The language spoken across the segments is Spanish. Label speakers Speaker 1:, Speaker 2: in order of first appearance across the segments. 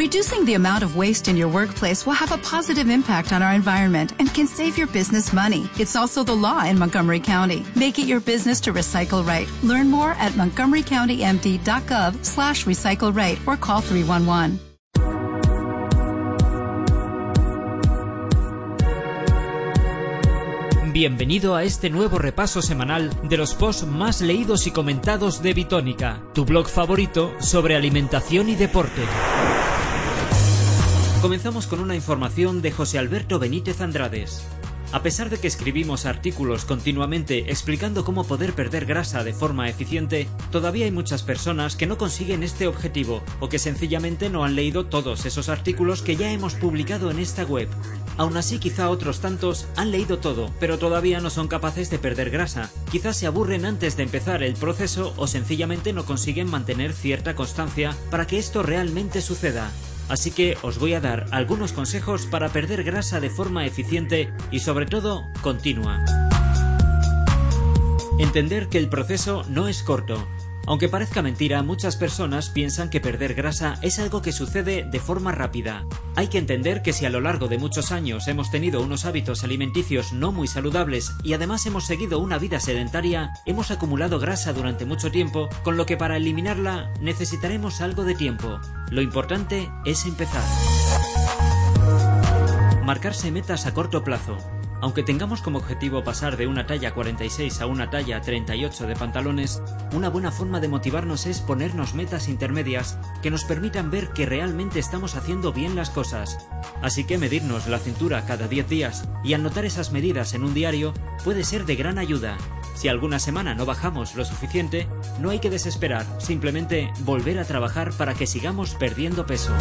Speaker 1: Reducing the amount of waste in your workplace will have a positive impact on our environment and can save your business money. It's also the law in Montgomery County. Make it your business to recycle right. Learn more at montgomerycountymd.gov slash recycle right or call 311.
Speaker 2: Bienvenido a este nuevo repaso semanal de los posts más leídos y comentados de Bitónica, tu blog favorito sobre alimentación y deporte. Comenzamos con una información de José Alberto Benítez Andrades. A pesar de que escribimos artículos continuamente explicando cómo poder perder grasa de forma eficiente, todavía hay muchas personas que no consiguen este objetivo o que sencillamente no han leído todos esos artículos que ya hemos publicado en esta web. Aún así, quizá otros tantos han leído todo, pero todavía no son capaces de perder grasa. Quizás se aburren antes de empezar el proceso o sencillamente no consiguen mantener cierta constancia para que esto realmente suceda. Así que os voy a dar algunos consejos para perder grasa de forma eficiente y sobre todo continua. Entender que el proceso no es corto. Aunque parezca mentira, muchas personas piensan que perder grasa es algo que sucede de forma rápida. Hay que entender que si a lo largo de muchos años hemos tenido unos hábitos alimenticios no muy saludables y además hemos seguido una vida sedentaria, hemos acumulado grasa durante mucho tiempo, con lo que para eliminarla necesitaremos algo de tiempo. Lo importante es empezar. Marcarse metas a corto plazo. Aunque tengamos como objetivo pasar de una talla 46 a una talla 38 de pantalones, una buena forma de motivarnos es ponernos metas intermedias que nos permitan ver que realmente estamos haciendo bien las cosas. Así que medirnos la cintura cada 10 días y anotar esas medidas en un diario puede ser de gran ayuda. Si alguna semana no bajamos lo suficiente, no hay que desesperar, simplemente volver a trabajar para que sigamos perdiendo peso.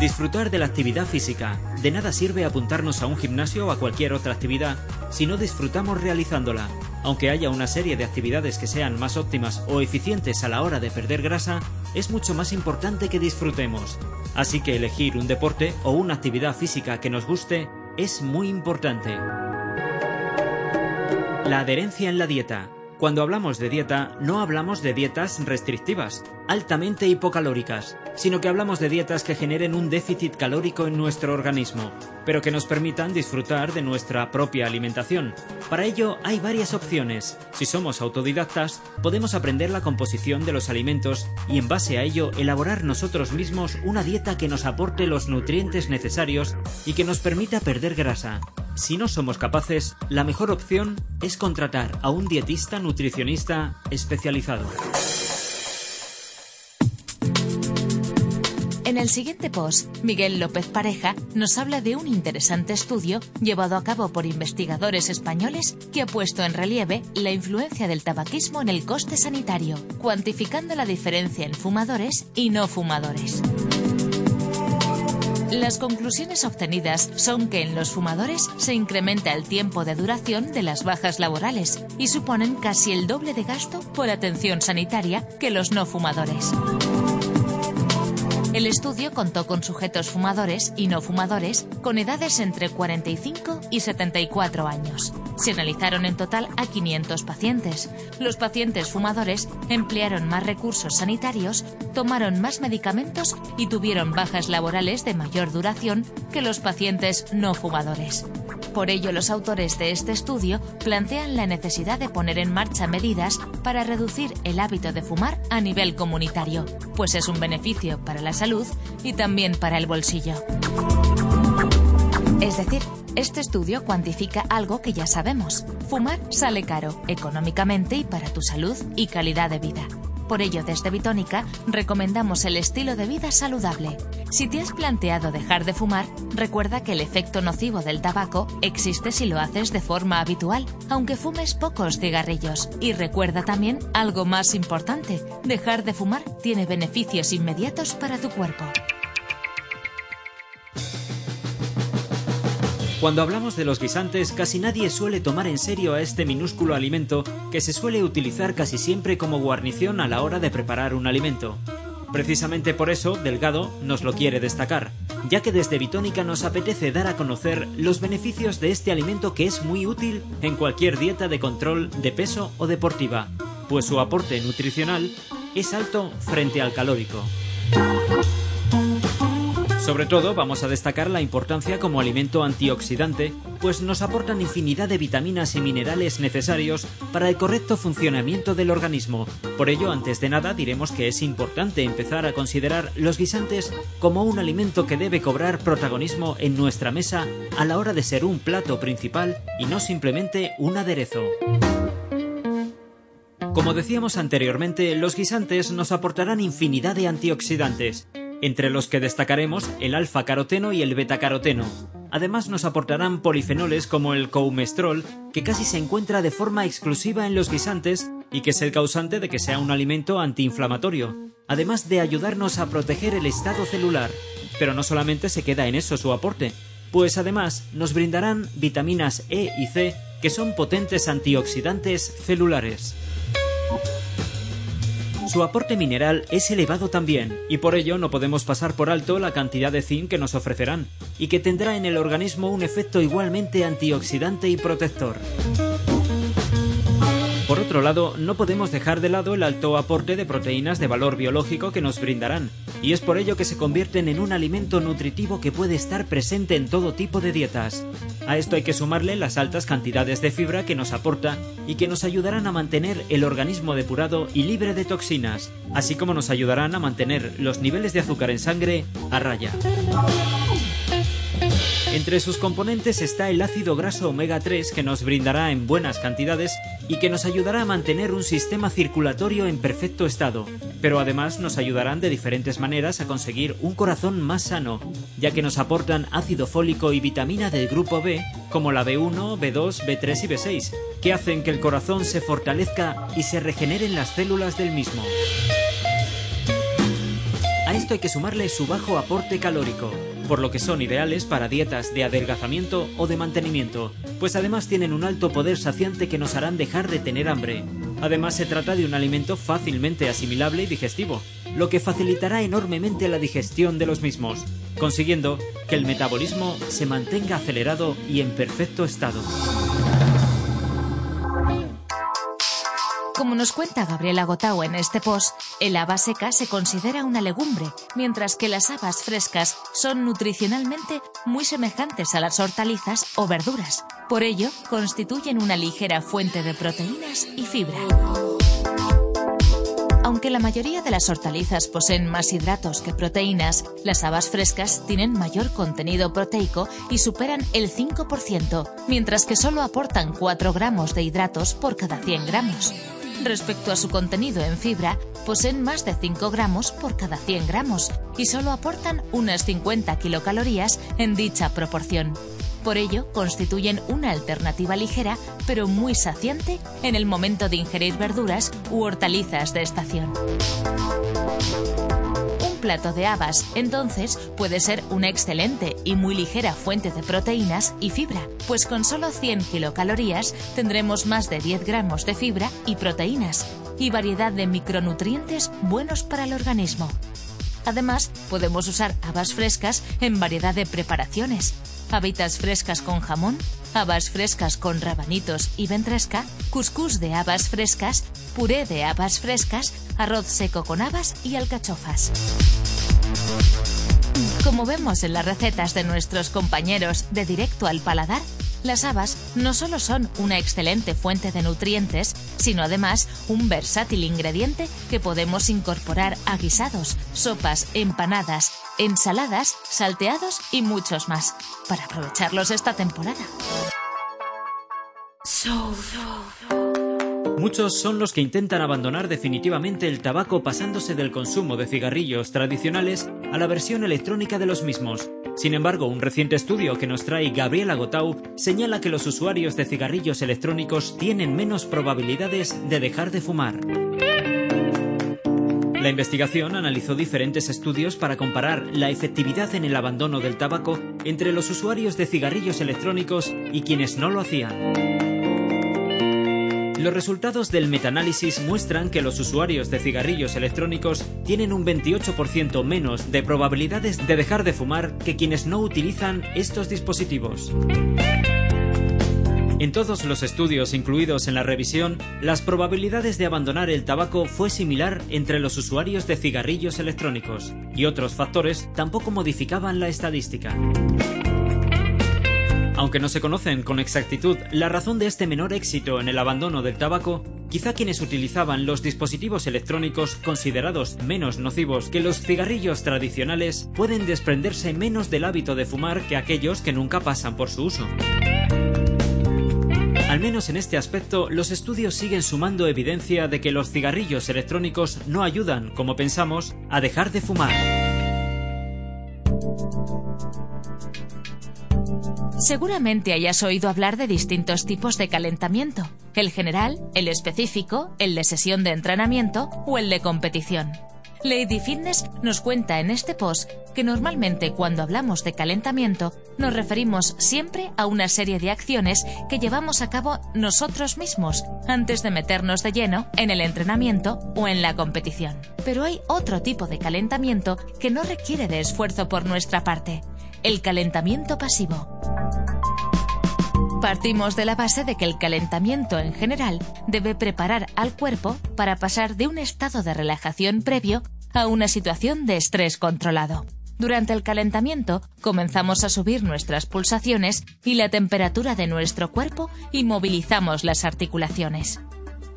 Speaker 2: Disfrutar de la actividad física. De nada sirve apuntarnos a un gimnasio o a cualquier otra actividad si no disfrutamos realizándola. Aunque haya una serie de actividades que sean más óptimas o eficientes a la hora de perder grasa, es mucho más importante que disfrutemos. Así que elegir un deporte o una actividad física que nos guste es muy importante. La adherencia en la dieta. Cuando hablamos de dieta, no hablamos de dietas restrictivas, altamente hipocalóricas, sino que hablamos de dietas que generen un déficit calórico en nuestro organismo, pero que nos permitan disfrutar de nuestra propia alimentación. Para ello hay varias opciones. Si somos autodidactas, podemos aprender la composición de los alimentos y en base a ello elaborar nosotros mismos una dieta que nos aporte los nutrientes necesarios y que nos permita perder grasa. Si no somos capaces, la mejor opción es contratar a un dietista nutricionista especializado.
Speaker 3: En el siguiente post, Miguel López Pareja nos habla de un interesante estudio llevado a cabo por investigadores españoles que ha puesto en relieve la influencia del tabaquismo en el coste sanitario, cuantificando la diferencia en fumadores y no fumadores. Las conclusiones obtenidas son que en los fumadores se incrementa el tiempo de duración de las bajas laborales y suponen casi el doble de gasto por atención sanitaria que los no fumadores. El estudio contó con sujetos fumadores y no fumadores con edades entre 45 y 74 años. Se analizaron en total a 500 pacientes. Los pacientes fumadores emplearon más recursos sanitarios, tomaron más medicamentos y tuvieron bajas laborales de mayor duración que los pacientes no fumadores. Por ello, los autores de este estudio plantean la necesidad de poner en marcha medidas para reducir el hábito de fumar a nivel comunitario, pues es un beneficio para la salud y también para el bolsillo. Es decir, este estudio cuantifica algo que ya sabemos. Fumar sale caro, económicamente y para tu salud y calidad de vida. Por ello, desde Bitónica recomendamos el estilo de vida saludable. Si te has planteado dejar de fumar, recuerda que el efecto nocivo del tabaco existe si lo haces de forma habitual, aunque fumes pocos cigarrillos. Y recuerda también algo más importante, dejar de fumar tiene beneficios inmediatos para tu cuerpo.
Speaker 2: Cuando hablamos de los guisantes, casi nadie suele tomar en serio a este minúsculo alimento que se suele utilizar casi siempre como guarnición a la hora de preparar un alimento. Precisamente por eso, Delgado nos lo quiere destacar, ya que desde Bitónica nos apetece dar a conocer los beneficios de este alimento que es muy útil en cualquier dieta de control de peso o deportiva, pues su aporte nutricional es alto frente al calórico. Sobre todo vamos a destacar la importancia como alimento antioxidante, pues nos aportan infinidad de vitaminas y minerales necesarios para el correcto funcionamiento del organismo. Por ello, antes de nada, diremos que es importante empezar a considerar los guisantes como un alimento que debe cobrar protagonismo en nuestra mesa a la hora de ser un plato principal y no simplemente un aderezo. Como decíamos anteriormente, los guisantes nos aportarán infinidad de antioxidantes, entre los que destacaremos el alfa-caroteno y el beta-caroteno. Además nos aportarán polifenoles como el coumestrol, que casi se encuentra de forma exclusiva en los guisantes y que es el causante de que sea un alimento antiinflamatorio, además de ayudarnos a proteger el estado celular. Pero no solamente se queda en eso su aporte, pues además nos brindarán vitaminas E y C que son potentes antioxidantes celulares. Su aporte mineral es elevado también, y por ello no podemos pasar por alto la cantidad de zinc que nos ofrecerán, y que tendrá en el organismo un efecto igualmente antioxidante y protector. Por otro lado, no podemos dejar de lado el alto aporte de proteínas de valor biológico que nos brindarán, y es por ello que se convierten en un alimento nutritivo que puede estar presente en todo tipo de dietas. A esto hay que sumarle las altas cantidades de fibra que nos aporta y que nos ayudarán a mantener el organismo depurado y libre de toxinas, así como nos ayudarán a mantener los niveles de azúcar en sangre a raya. Entre sus componentes está el ácido graso omega 3 que nos brindará en buenas cantidades y que nos ayudará a mantener un sistema circulatorio en perfecto estado, pero además nos ayudarán de diferentes maneras a conseguir un corazón más sano, ya que nos aportan ácido fólico y vitamina del grupo B, como la B1, B2, B3 y B6, que hacen que el corazón se fortalezca y se regeneren las células del mismo. A esto hay que sumarle su bajo aporte calórico, por lo que son ideales para dietas de adelgazamiento o de mantenimiento, pues además tienen un alto poder saciante que nos harán dejar de tener hambre. Además se trata de un alimento fácilmente asimilable y digestivo, lo que facilitará enormemente la digestión de los mismos, consiguiendo que el metabolismo se mantenga acelerado y en perfecto estado.
Speaker 3: Como nos cuenta Gabriela Gotau en este post, el haba seca se considera una legumbre, mientras que las habas frescas son nutricionalmente muy semejantes a las hortalizas o verduras. Por ello, constituyen una ligera fuente de proteínas y fibra. Aunque la mayoría de las hortalizas poseen más hidratos que proteínas, las habas frescas tienen mayor contenido proteico y superan el 5%, mientras que solo aportan 4 gramos de hidratos por cada 100 gramos. Respecto a su contenido en fibra, poseen más de 5 gramos por cada 100 gramos y solo aportan unas 50 kilocalorías en dicha proporción. Por ello, constituyen una alternativa ligera, pero muy saciante en el momento de ingerir verduras u hortalizas de estación plato de habas, entonces puede ser una excelente y muy ligera fuente de proteínas y fibra, pues con solo 100 kilocalorías tendremos más de 10 gramos de fibra y proteínas y variedad de micronutrientes buenos para el organismo. Además, podemos usar habas frescas en variedad de preparaciones. Habitas frescas con jamón, habas frescas con rabanitos y ventresca, cuscús de habas frescas, puré de habas frescas, arroz seco con habas y alcachofas. Como vemos en las recetas de nuestros compañeros de Directo al Paladar, las habas no solo son una excelente fuente de nutrientes, sino además un versátil ingrediente que podemos incorporar a guisados, sopas, empanadas, ensaladas, salteados y muchos más, para aprovecharlos esta temporada.
Speaker 2: Muchos son los que intentan abandonar definitivamente el tabaco pasándose del consumo de cigarrillos tradicionales a la versión electrónica de los mismos. Sin embargo, un reciente estudio que nos trae Gabriela Gotau señala que los usuarios de cigarrillos electrónicos tienen menos probabilidades de dejar de fumar. La investigación analizó diferentes estudios para comparar la efectividad en el abandono del tabaco entre los usuarios de cigarrillos electrónicos y quienes no lo hacían. Los resultados del metaanálisis muestran que los usuarios de cigarrillos electrónicos tienen un 28% menos de probabilidades de dejar de fumar que quienes no utilizan estos dispositivos. En todos los estudios incluidos en la revisión, las probabilidades de abandonar el tabaco fue similar entre los usuarios de cigarrillos electrónicos, y otros factores tampoco modificaban la estadística. Aunque no se conocen con exactitud la razón de este menor éxito en el abandono del tabaco, quizá quienes utilizaban los dispositivos electrónicos considerados menos nocivos que los cigarrillos tradicionales pueden desprenderse menos del hábito de fumar que aquellos que nunca pasan por su uso. Al menos en este aspecto, los estudios siguen sumando evidencia de que los cigarrillos electrónicos no ayudan, como pensamos, a dejar de fumar.
Speaker 3: Seguramente hayas oído hablar de distintos tipos de calentamiento. El general, el específico, el de sesión de entrenamiento o el de competición. Lady Fitness nos cuenta en este post que normalmente cuando hablamos de calentamiento nos referimos siempre a una serie de acciones que llevamos a cabo nosotros mismos antes de meternos de lleno en el entrenamiento o en la competición. Pero hay otro tipo de calentamiento que no requiere de esfuerzo por nuestra parte, el calentamiento pasivo. Partimos de la base de que el calentamiento en general debe preparar al cuerpo para pasar de un estado de relajación previo a una situación de estrés controlado. Durante el calentamiento comenzamos a subir nuestras pulsaciones y la temperatura de nuestro cuerpo y movilizamos las articulaciones.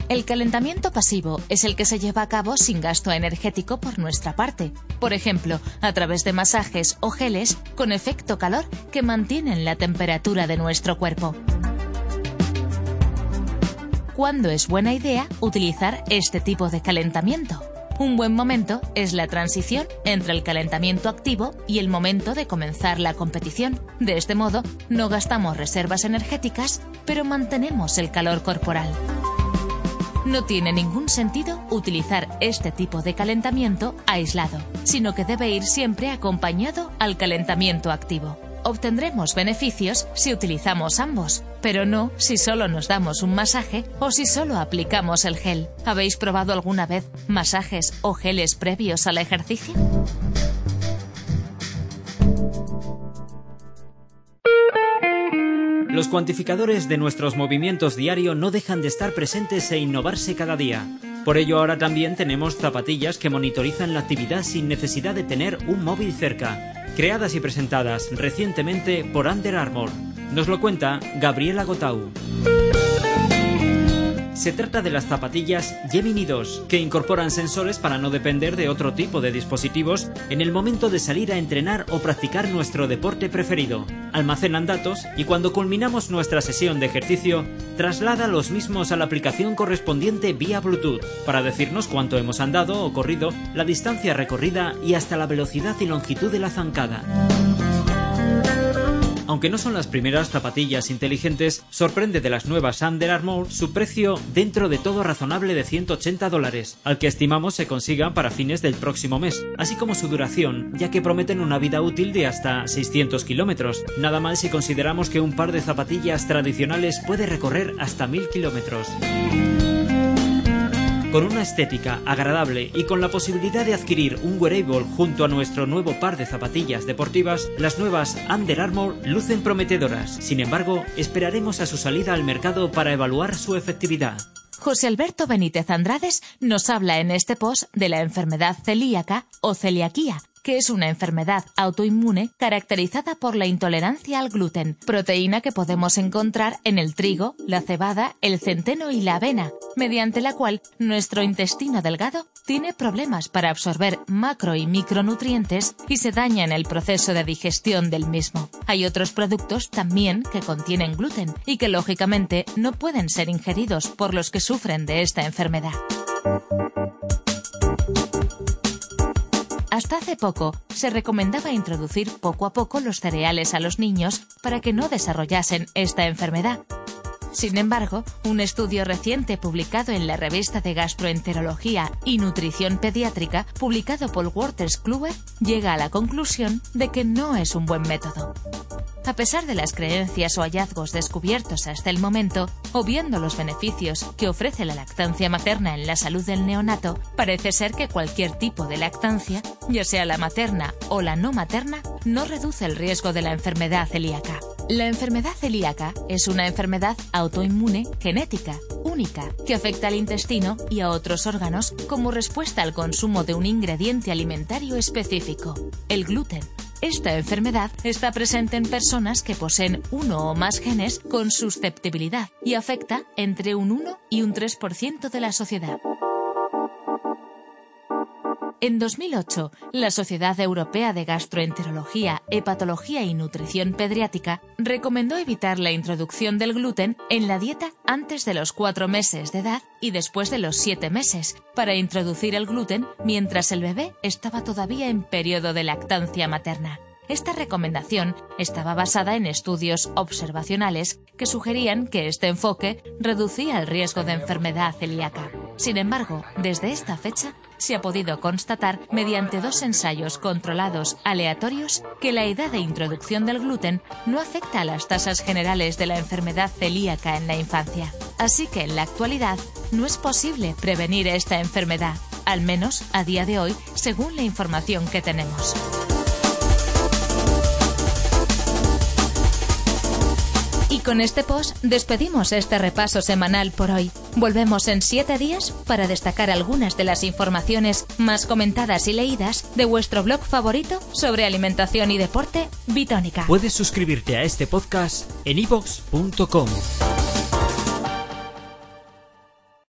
Speaker 3: El calentamiento pasivo es el que se lleva a cabo sin gasto energético por nuestra parte, por ejemplo, a través de masajes o geles con efecto calor que mantienen la temperatura de nuestro cuerpo. ¿Cuándo es buena idea utilizar este tipo de calentamiento? Un buen momento es la transición entre el calentamiento activo y el momento de comenzar la competición. De este modo, no gastamos reservas energéticas, pero mantenemos el calor corporal. No tiene ningún sentido utilizar este tipo de calentamiento aislado, sino que debe ir siempre acompañado al calentamiento activo. Obtendremos beneficios si utilizamos ambos, pero no si solo nos damos un masaje o si solo aplicamos el gel. ¿Habéis probado alguna vez masajes o geles previos al ejercicio?
Speaker 2: Los cuantificadores de nuestros movimientos diario no dejan de estar presentes e innovarse cada día. Por ello ahora también tenemos zapatillas que monitorizan la actividad sin necesidad de tener un móvil cerca, creadas y presentadas recientemente por Under Armour. Nos lo cuenta Gabriela Gotau. Se trata de las zapatillas Gemini 2, que incorporan sensores para no depender de otro tipo de dispositivos en el momento de salir a entrenar o practicar nuestro deporte preferido. Almacenan datos y cuando culminamos nuestra sesión de ejercicio, traslada los mismos a la aplicación correspondiente vía Bluetooth para decirnos cuánto hemos andado o corrido, la distancia recorrida y hasta la velocidad y longitud de la zancada. Aunque no son las primeras zapatillas inteligentes, sorprende de las nuevas Under Armour su precio dentro de todo razonable de 180 dólares, al que estimamos se consigan para fines del próximo mes, así como su duración, ya que prometen una vida útil de hasta 600 kilómetros, nada mal si consideramos que un par de zapatillas tradicionales puede recorrer hasta 1000 kilómetros. Con una estética agradable y con la posibilidad de adquirir un wearable junto a nuestro nuevo par de zapatillas deportivas, las nuevas Under Armour lucen prometedoras. Sin embargo, esperaremos a su salida al mercado para evaluar su efectividad.
Speaker 3: José Alberto Benítez Andrades nos habla en este post de la enfermedad celíaca o celiaquía, que es una enfermedad autoinmune caracterizada por la intolerancia al gluten, proteína que podemos encontrar en el trigo, la cebada, el centeno y la avena, mediante la cual nuestro intestino delgado tiene problemas para absorber macro y micronutrientes y se daña en el proceso de digestión del mismo. Hay otros productos también que contienen gluten y que lógicamente no pueden ser ingeridos por los que sufren de esta enfermedad. Hasta hace poco se recomendaba introducir poco a poco los cereales a los niños para que no desarrollasen esta enfermedad. Sin embargo, un estudio reciente publicado en la revista de Gastroenterología y Nutrición Pediátrica, publicado por Walters Kluwer, llega a la conclusión de que no es un buen método. A pesar de las creencias o hallazgos descubiertos hasta el momento, o viendo los beneficios que ofrece la lactancia materna en la salud del neonato, parece ser que cualquier tipo de lactancia, ya sea la materna o la no materna, no reduce el riesgo de la enfermedad celíaca. La enfermedad celíaca es una enfermedad autoinmune genética, única, que afecta al intestino y a otros órganos como respuesta al consumo de un ingrediente alimentario específico, el gluten. Esta enfermedad está presente en personas que poseen uno o más genes con susceptibilidad y afecta entre un 1 y un 3% de la sociedad. En 2008, la Sociedad Europea de Gastroenterología, Hepatología y Nutrición Pediátrica recomendó evitar la introducción del gluten en la dieta antes de los cuatro meses de edad y después de los siete meses, para introducir el gluten mientras el bebé estaba todavía en periodo de lactancia materna. Esta recomendación estaba basada en estudios observacionales que sugerían que este enfoque reducía el riesgo de enfermedad celíaca. Sin embargo, desde esta fecha se ha podido constatar mediante dos ensayos controlados aleatorios que la edad de introducción del gluten no afecta a las tasas generales de la enfermedad celíaca en la infancia. Así que en la actualidad no es posible prevenir esta enfermedad, al menos a día de hoy, según la información que tenemos. Con este post despedimos este repaso semanal por hoy. Volvemos en siete días para destacar algunas de las informaciones más comentadas y leídas de vuestro blog favorito sobre alimentación y deporte, Bitónica.
Speaker 2: Puedes suscribirte a este podcast en ivox.com.